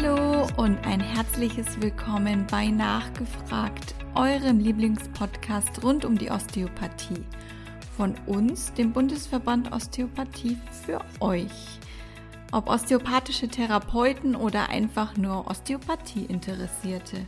Hallo und ein herzliches Willkommen bei Nachgefragt, eurem Lieblingspodcast rund um die Osteopathie. Von uns, dem Bundesverband Osteopathie, für euch. Ob osteopathische Therapeuten oder einfach nur Osteopathie-Interessierte.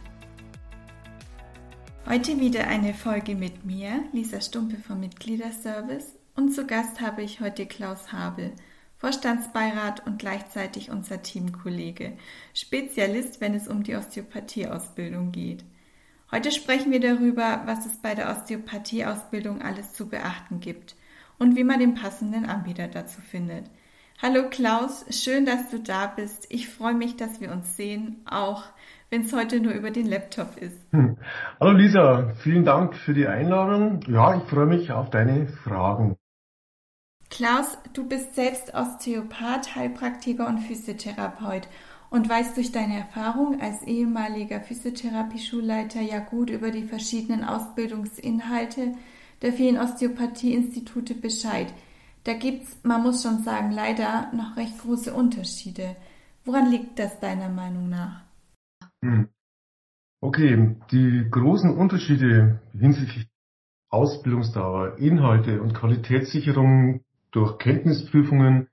Heute wieder eine Folge mit mir, Lisa Stumpe vom Mitgliederservice. Und zu Gast habe ich heute Klaus Habel – Vorstandsbeirat und gleichzeitig unser Teamkollege, Spezialist, wenn es um die Osteopathieausbildung geht. Heute sprechen wir darüber, was es bei der Osteopathieausbildung alles zu beachten gibt und wie man den passenden Anbieter dazu findet. Hallo Klaus, schön, dass du da bist. Ich freue mich, dass wir uns sehen, auch wenn es heute nur über den Laptop ist. Hm. Hallo Lisa, vielen Dank für die Einladung. Ja, ich freue mich auf deine Fragen. Klaus, du bist selbst Osteopath, Heilpraktiker und Physiotherapeut und weißt durch deine Erfahrung als ehemaliger Physiotherapie-Schulleiter ja gut über die verschiedenen Ausbildungsinhalte der vielen Osteopathie-Institute Bescheid. Da gibt's, man muss schon sagen, leider noch recht große Unterschiede. Woran liegt das deiner Meinung nach? Hm. Okay, die großen Unterschiede hinsichtlich Ausbildungsdauer, Inhalte und Qualitätssicherung durch Kenntnisprüfungen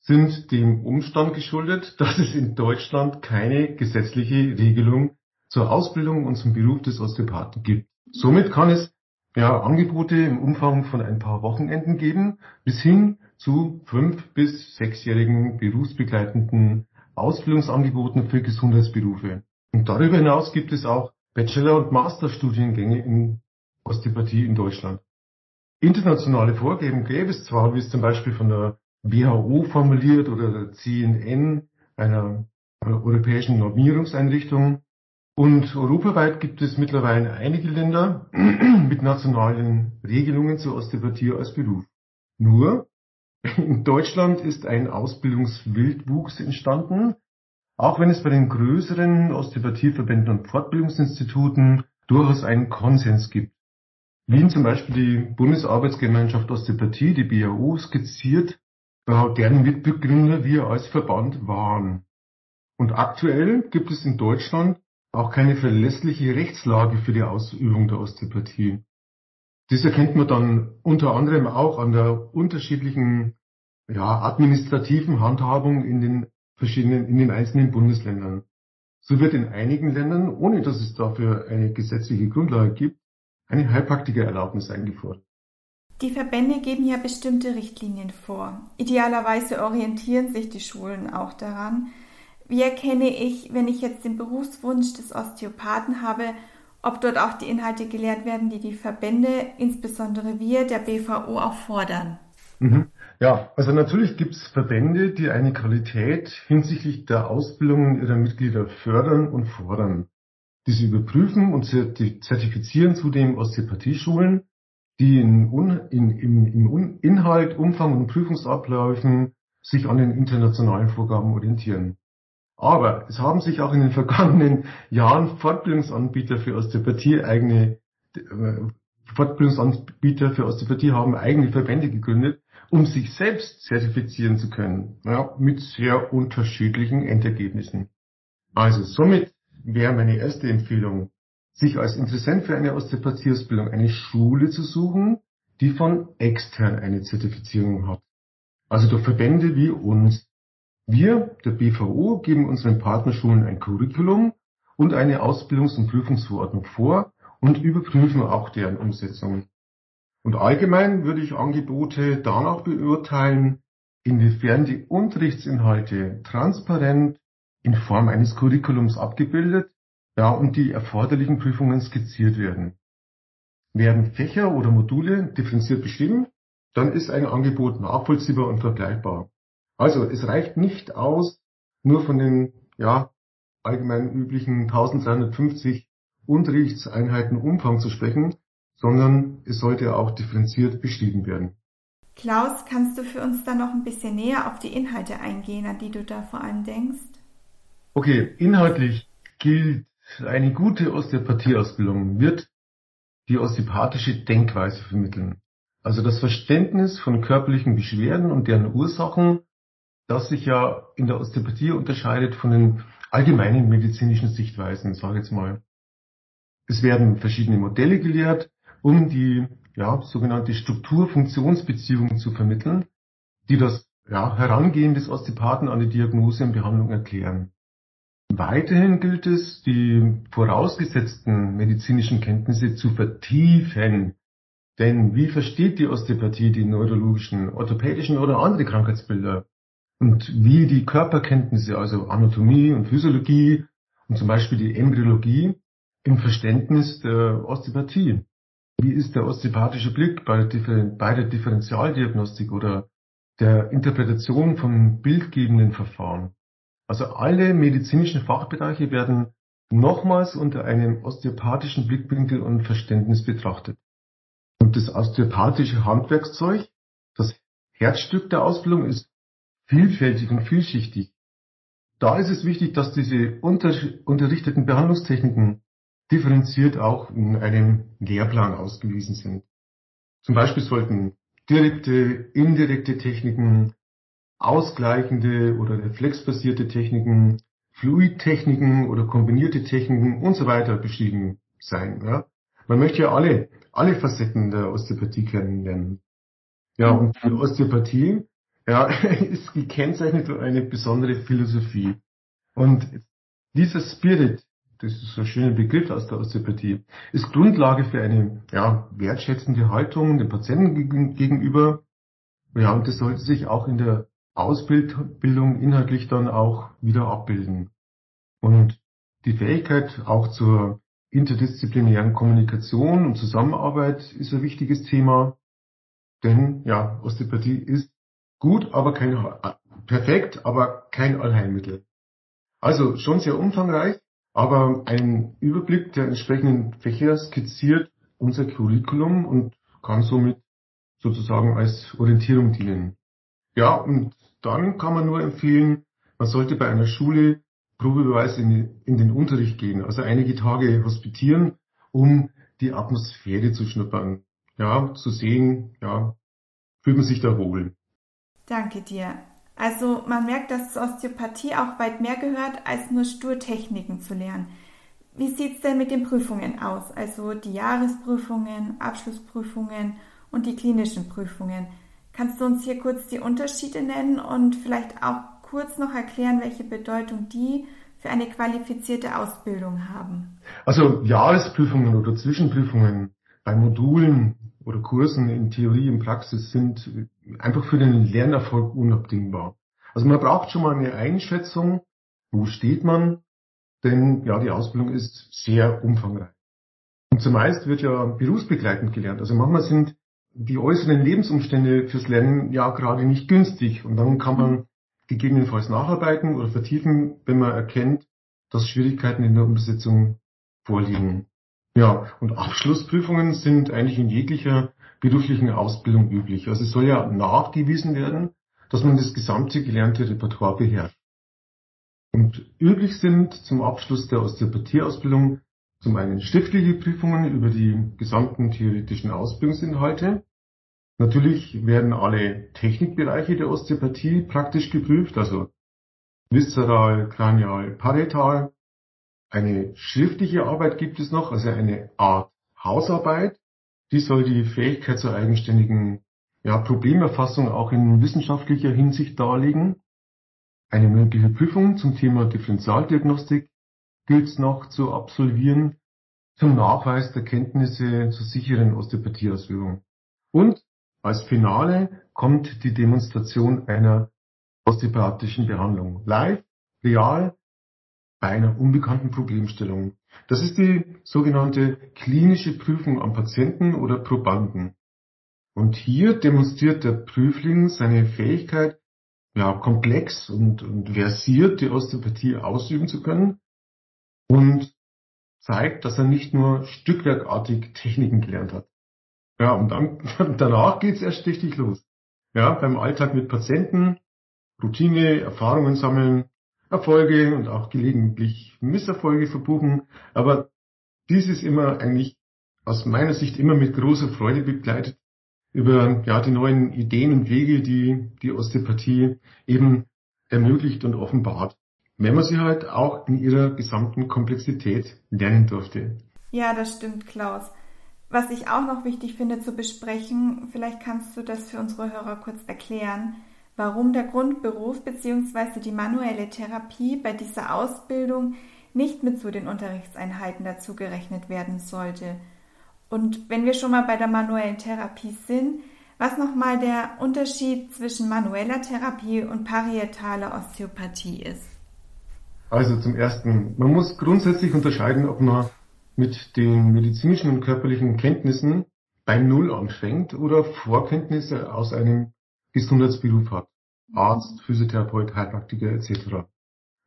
sind dem Umstand geschuldet, dass es in Deutschland keine gesetzliche Regelung zur Ausbildung und zum Beruf des Osteopathen gibt. Somit kann es ja, Angebote im Umfang von ein paar Wochenenden geben, bis hin zu fünf- bis sechsjährigen berufsbegleitenden Ausbildungsangeboten für Gesundheitsberufe. Und darüber hinaus gibt es auch Bachelor- und Masterstudiengänge in Osteopathie in Deutschland. Internationale Vorgaben gäbe es zwar, wie es zum Beispiel von der WHO formuliert oder der CNN, einer europäischen Normierungseinrichtung. Und europaweit gibt es mittlerweile einige Länder mit nationalen Regelungen zur Osteopathie als Beruf. Nur in Deutschland ist ein Ausbildungswildwuchs entstanden, auch wenn es bei den größeren Osteopathieverbänden und Fortbildungsinstituten durchaus einen Konsens gibt. Wien zum Beispiel die Bundesarbeitsgemeinschaft Osteopathie, die BAO, skizziert, deren Mitbegründer wir als Verband waren. Und aktuell gibt es in Deutschland auch keine verlässliche Rechtslage für die Ausübung der Osteopathie. Das erkennt man dann unter anderem auch an der unterschiedlichen ja, administrativen Handhabung in den verschiedenen, in den einzelnen Bundesländern. So wird in einigen Ländern, ohne dass es dafür eine gesetzliche Grundlage gibt, eine Heilpraktikererlaubnis eingefordert. Die Verbände geben ja bestimmte Richtlinien vor. Idealerweise orientieren sich die Schulen auch daran. Wie erkenne ich, wenn ich jetzt den Berufswunsch des Osteopathen habe, ob dort auch die Inhalte gelehrt werden, die die Verbände, insbesondere wir, der BVO, auch fordern? Mhm. Ja, also natürlich gibt es Verbände, die eine Qualität hinsichtlich der Ausbildung ihrer Mitglieder fördern und fordern. Diese überprüfen und zertifizieren zudem Osteopathieschulen, die in, in, in, im Inhalt, Umfang und Prüfungsabläufen sich an den internationalen Vorgaben orientieren. Aber es haben sich auch in den vergangenen Jahren Fortbildungsanbieter für Osteopathie eigene äh, Fortbildungsanbieter für Osteopathie haben eigene Verbände gegründet, um sich selbst zertifizieren zu können, ja, mit sehr unterschiedlichen Endergebnissen. Also somit wäre meine erste Empfehlung, sich als Interessent für eine Osteopathieausbildung eine Schule zu suchen, die von extern eine Zertifizierung hat. Also durch Verbände wie uns. Wir, der BVO, geben unseren Partnerschulen ein Curriculum und eine Ausbildungs- und Prüfungsverordnung vor und überprüfen auch deren Umsetzung. Und allgemein würde ich Angebote danach beurteilen, inwiefern die Unterrichtsinhalte transparent in Form eines Curriculums abgebildet, ja, und die erforderlichen Prüfungen skizziert werden. Werden Fächer oder Module differenziert beschrieben, dann ist ein Angebot nachvollziehbar und vergleichbar. Also es reicht nicht aus, nur von den ja, allgemein üblichen 1350 Unterrichtseinheiten Umfang zu sprechen, sondern es sollte auch differenziert beschrieben werden. Klaus, kannst du für uns da noch ein bisschen näher auf die Inhalte eingehen, an die du da vor allem denkst? Okay, inhaltlich gilt, eine gute Osteopathieausbildung wird die osteopathische Denkweise vermitteln. Also das Verständnis von körperlichen Beschwerden und deren Ursachen, das sich ja in der Osteopathie unterscheidet von den allgemeinen medizinischen Sichtweisen, sage ich jetzt mal. Es werden verschiedene Modelle gelehrt, um die ja, sogenannte Struktur-Funktionsbeziehung zu vermitteln, die das ja, Herangehen des Osteopathen an die Diagnose und Behandlung erklären. Weiterhin gilt es, die vorausgesetzten medizinischen Kenntnisse zu vertiefen. Denn wie versteht die Osteopathie die neurologischen, orthopädischen oder andere Krankheitsbilder? Und wie die Körperkenntnisse, also Anatomie und Physiologie und zum Beispiel die Embryologie im Verständnis der Osteopathie? Wie ist der osteopathische Blick bei der, Differentialdiagnostik oder der Interpretation von bildgebenden Verfahren? Also alle medizinischen Fachbereiche werden nochmals unter einem osteopathischen Blickwinkel und Verständnis betrachtet. Und das osteopathische Handwerkszeug, das Herzstück der Ausbildung, ist vielfältig und vielschichtig. Da ist es wichtig, dass diese unter, unterrichteten Behandlungstechniken differenziert auch in einem Lehrplan ausgewiesen sind. Zum Beispiel sollten direkte, indirekte Techniken, ausgleichende oder reflexbasierte Techniken, Fluidtechniken oder kombinierte Techniken und so weiter beschrieben sein. Ja? Man möchte ja alle, alle Facetten der Osteopathie kennenlernen. Ja, und die Osteopathie ja, ist gekennzeichnet durch eine besondere Philosophie. Und dieser Spirit, das ist so ein schöner Begriff aus der Osteopathie, ist Grundlage für eine ja, wertschätzende Haltung dem Patienten gegenüber. Ja, und das sollte sich auch in der Ausbildung inhaltlich dann auch wieder abbilden. Und die Fähigkeit auch zur interdisziplinären Kommunikation und Zusammenarbeit ist ein wichtiges Thema. Denn ja, Osteopathie ist gut, aber kein perfekt, aber kein Allheilmittel. Also schon sehr umfangreich, aber ein Überblick der entsprechenden Fächer skizziert unser Curriculum und kann somit sozusagen als Orientierung dienen. Ja, und dann kann man nur empfehlen, man sollte bei einer Schule probeweise in, in den Unterricht gehen, also einige Tage hospitieren, um die Atmosphäre zu schnuppern. Ja, zu sehen, ja, fühlt man sich da wohl. Danke dir. Also man merkt, dass Osteopathie auch weit mehr gehört, als nur stur Techniken zu lernen. Wie sieht es denn mit den Prüfungen aus? Also die Jahresprüfungen, Abschlussprüfungen und die klinischen Prüfungen. Kannst du uns hier kurz die Unterschiede nennen und vielleicht auch kurz noch erklären, welche Bedeutung die für eine qualifizierte Ausbildung haben? Also Jahresprüfungen oder Zwischenprüfungen bei Modulen oder Kursen in Theorie und Praxis sind einfach für den Lernerfolg unabdingbar. Also man braucht schon mal eine Einschätzung, wo steht man, denn ja, die Ausbildung ist sehr umfangreich. Und zumeist wird ja berufsbegleitend gelernt. Also manchmal sind die äußeren Lebensumstände fürs Lernen ja gerade nicht günstig. Und dann kann man gegebenenfalls nacharbeiten oder vertiefen, wenn man erkennt, dass Schwierigkeiten in der Umsetzung vorliegen. Ja, und Abschlussprüfungen sind eigentlich in jeglicher beruflichen Ausbildung üblich. Also es soll ja nachgewiesen werden, dass man das gesamte gelernte Repertoire beherrscht. Und üblich sind zum Abschluss der Osteopathieausbildung zum einen schriftliche Prüfungen über die gesamten theoretischen Ausbildungsinhalte. Natürlich werden alle Technikbereiche der Osteopathie praktisch geprüft, also viszeral, kranial, parietal. Eine schriftliche Arbeit gibt es noch, also eine Art Hausarbeit. Die soll die Fähigkeit zur eigenständigen ja, Problemerfassung auch in wissenschaftlicher Hinsicht darlegen. Eine mündliche Prüfung zum Thema Differentialdiagnostik gilt es noch zu absolvieren zum Nachweis der Kenntnisse zur sicheren Osteopathieausübung. Und als Finale kommt die Demonstration einer osteopathischen Behandlung. Live, real, bei einer unbekannten Problemstellung. Das ist die sogenannte klinische Prüfung am Patienten oder Probanden. Und hier demonstriert der Prüfling seine Fähigkeit, ja, komplex und, und versiert die Osteopathie ausüben zu können und zeigt, dass er nicht nur stückwerkartig Techniken gelernt hat. Ja, und dann, danach geht's erst richtig los. Ja, beim Alltag mit Patienten, Routine, Erfahrungen sammeln, Erfolge und auch gelegentlich Misserfolge verbuchen. Aber dies ist immer eigentlich aus meiner Sicht immer mit großer Freude begleitet über ja, die neuen Ideen und Wege, die die Osteopathie eben ermöglicht und offenbart. Wenn man sie halt auch in ihrer gesamten Komplexität lernen durfte. Ja, das stimmt, Klaus. Was ich auch noch wichtig finde zu besprechen, vielleicht kannst du das für unsere Hörer kurz erklären, warum der Grundberuf bzw. die manuelle Therapie bei dieser Ausbildung nicht mit zu den Unterrichtseinheiten dazu gerechnet werden sollte. Und wenn wir schon mal bei der manuellen Therapie sind, was nochmal der Unterschied zwischen manueller Therapie und parietaler Osteopathie ist. Also zum Ersten, man muss grundsätzlich unterscheiden, ob man mit den medizinischen und körperlichen Kenntnissen bei Null anfängt oder Vorkenntnisse aus einem Gesundheitsberuf hat. Arzt, Physiotherapeut, Heilpraktiker etc.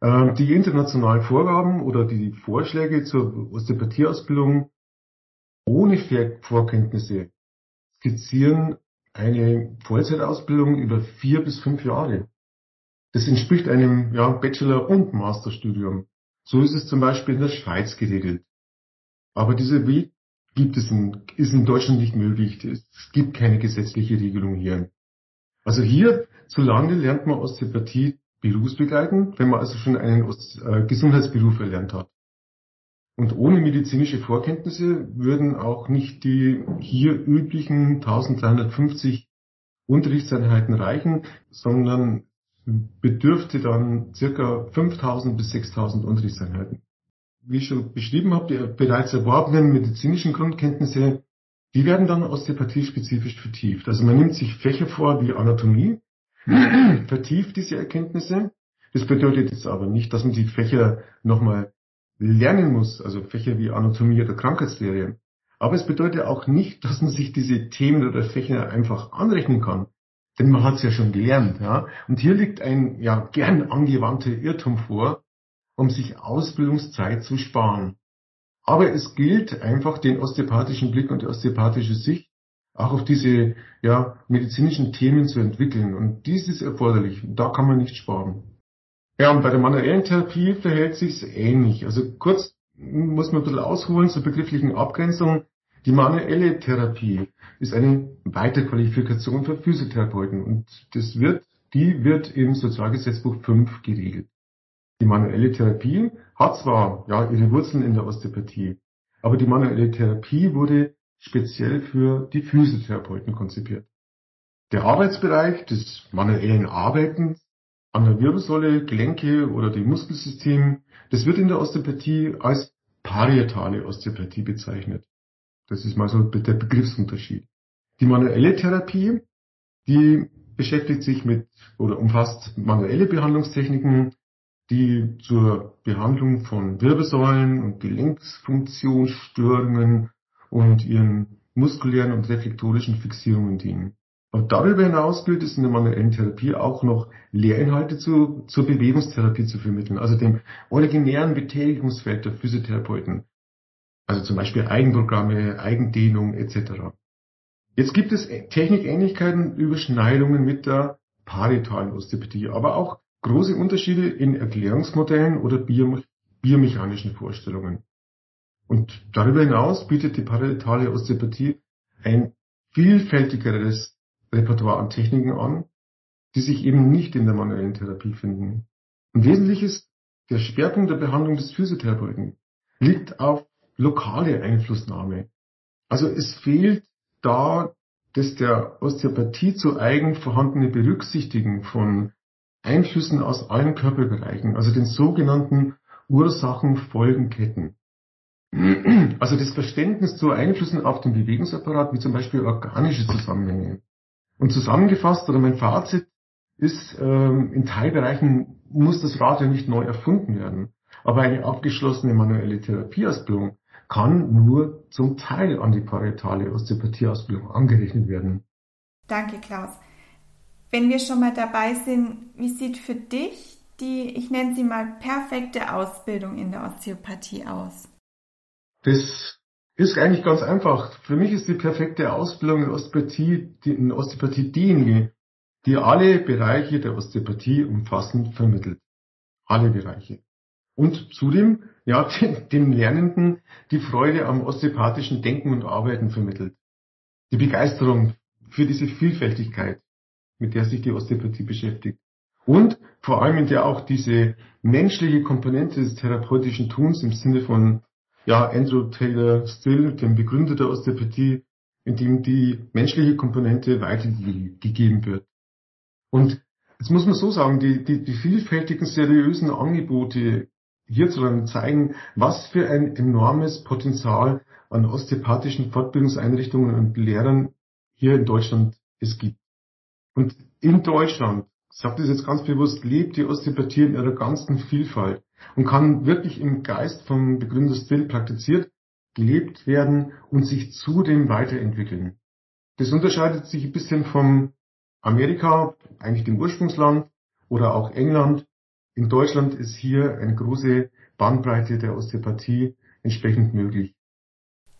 Ähm, die internationalen Vorgaben oder die Vorschläge zur Osteopathieausbildung ohne Vorkenntnisse skizzieren eine Vollzeitausbildung über vier bis fünf Jahre. Das entspricht einem ja, Bachelor- und Masterstudium. So ist es zum Beispiel in der Schweiz geregelt. Aber dieser Weg gibt es in, ist in Deutschland nicht möglich. Es gibt keine gesetzliche Regelung hier. Also hier zu Lande lernt man Osteopathie berufsbegleitend, wenn man also schon einen äh, Gesundheitsberuf erlernt hat. Und ohne medizinische Vorkenntnisse würden auch nicht die hier üblichen 1350 Unterrichtseinheiten reichen, sondern bedürfte dann circa 5000 bis 6000 Unterrichtseinheiten wie ich schon beschrieben habe, die bereits erworbenen medizinischen Grundkenntnisse, die werden dann osteopathiespezifisch vertieft. Also man nimmt sich Fächer vor wie Anatomie, vertieft diese Erkenntnisse. Das bedeutet jetzt aber nicht, dass man die Fächer nochmal lernen muss, also Fächer wie Anatomie oder Krankheitslehre. Aber es bedeutet auch nicht, dass man sich diese Themen oder Fächer einfach anrechnen kann. Denn man hat es ja schon gelernt. Ja? Und hier liegt ein ja gern angewandter Irrtum vor, um sich Ausbildungszeit zu sparen. Aber es gilt einfach den osteopathischen Blick und die osteopathische Sicht auch auf diese ja, medizinischen Themen zu entwickeln. Und dies ist erforderlich. Da kann man nicht sparen. Ja, und bei der manuellen Therapie verhält sich's ähnlich. Also kurz muss man ein bisschen ausholen zur begrifflichen Abgrenzung. Die manuelle Therapie ist eine Weiterqualifikation für Physiotherapeuten und das wird, die wird im Sozialgesetzbuch 5 geregelt. Die manuelle Therapie hat zwar ja ihre Wurzeln in der Osteopathie, aber die manuelle Therapie wurde speziell für die Physiotherapeuten konzipiert. Der Arbeitsbereich des manuellen Arbeitens an der Wirbelsäule, Gelenke oder dem Muskelsystem, das wird in der Osteopathie als parietale Osteopathie bezeichnet. Das ist mal so der Begriffsunterschied. Die manuelle Therapie, die beschäftigt sich mit oder umfasst manuelle Behandlungstechniken die zur Behandlung von Wirbelsäulen und Gelenksfunktionsstörungen und ihren muskulären und reflektorischen Fixierungen dienen. Und darüber hinaus gilt es in der manuellen Therapie auch noch Lehrinhalte zu, zur Bewegungstherapie zu vermitteln, also dem originären Betätigungsfeld der Physiotherapeuten. Also zum Beispiel Eigenprogramme, Eigendehnung etc. Jetzt gibt es Technikähnlichkeiten, Überschneidungen mit der parietalen Osteopathie, aber auch große Unterschiede in Erklärungsmodellen oder biomechanischen Vorstellungen. Und darüber hinaus bietet die parietale Osteopathie ein vielfältigeres Repertoire an Techniken an, die sich eben nicht in der manuellen Therapie finden. Und wesentlich ist, der Schwerpunkt der Behandlung des Physiotherapeuten liegt auf lokale Einflussnahme. Also es fehlt da das der Osteopathie zu eigen vorhandene Berücksichtigen von Einflüssen aus allen Körperbereichen, also den sogenannten Ursachen-Folgenketten. Also das Verständnis zu Einflüssen auf den Bewegungsapparat, wie zum Beispiel organische Zusammenhänge. Und zusammengefasst, oder mein Fazit ist, ähm, in Teilbereichen muss das Rad ja nicht neu erfunden werden. Aber eine abgeschlossene manuelle Therapieausbildung kann nur zum Teil an die parietale Osteopathieausbildung angerechnet werden. Danke, Klaus. Wenn wir schon mal dabei sind, wie sieht für dich die, ich nenne sie mal, perfekte Ausbildung in der Osteopathie aus? Das ist eigentlich ganz einfach. Für mich ist die perfekte Ausbildung in Osteopathie, die, in Osteopathie diejenige, die alle Bereiche der Osteopathie umfassend vermittelt. Alle Bereiche. Und zudem, ja, dem Lernenden die Freude am osteopathischen Denken und Arbeiten vermittelt. Die Begeisterung für diese Vielfältigkeit, mit der sich die Osteopathie beschäftigt. und vor allem in der auch diese menschliche Komponente des therapeutischen Tuns im Sinne von ja, Andrew Taylor Still, dem Begründer der Osteopathie, in dem die menschliche Komponente weitergegeben wird. Und jetzt muss man so sagen, die, die, die vielfältigen seriösen Angebote hierzulande zeigen, was für ein enormes Potenzial an osteopathischen Fortbildungseinrichtungen und Lehrern hier in Deutschland es gibt. Und in Deutschland ich sage das jetzt ganz bewusst, lebt die Osteopathie in ihrer ganzen Vielfalt und kann wirklich im Geist vom Begründer Still praktiziert, gelebt werden und sich zudem weiterentwickeln. Das unterscheidet sich ein bisschen vom Amerika, eigentlich dem Ursprungsland, oder auch England. In Deutschland ist hier eine große Bandbreite der Osteopathie entsprechend möglich.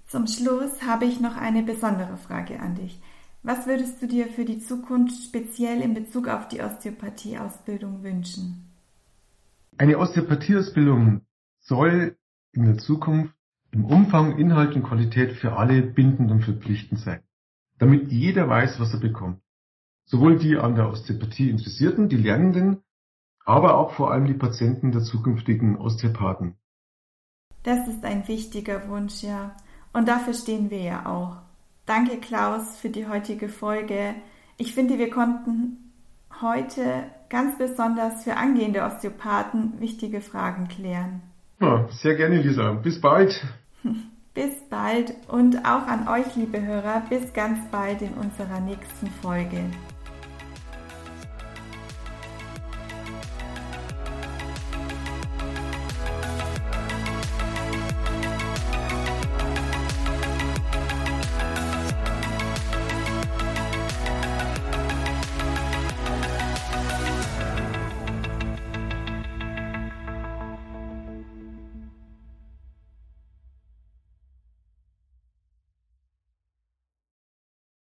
Zum Schluss habe ich noch eine besondere Frage an dich. Was würdest du dir für die Zukunft speziell in Bezug auf die Osteopathieausbildung wünschen? Eine Osteopathieausbildung soll in der Zukunft im Umfang, Inhalt und Qualität für alle bindend und verpflichtend sein, damit jeder weiß, was er bekommt. Sowohl die an der Osteopathie Interessierten, die Lernenden, aber auch vor allem die Patienten der zukünftigen Osteopathen. Das ist ein wichtiger Wunsch, ja. Und dafür stehen wir ja auch. Danke, Klaus, für die heutige Folge. Ich finde, wir konnten heute ganz besonders für angehende Osteopathen wichtige Fragen klären. Ja, sehr gerne, Lisa. Bis bald. Bis bald und auch an euch, liebe Hörer, bis ganz bald in unserer nächsten Folge.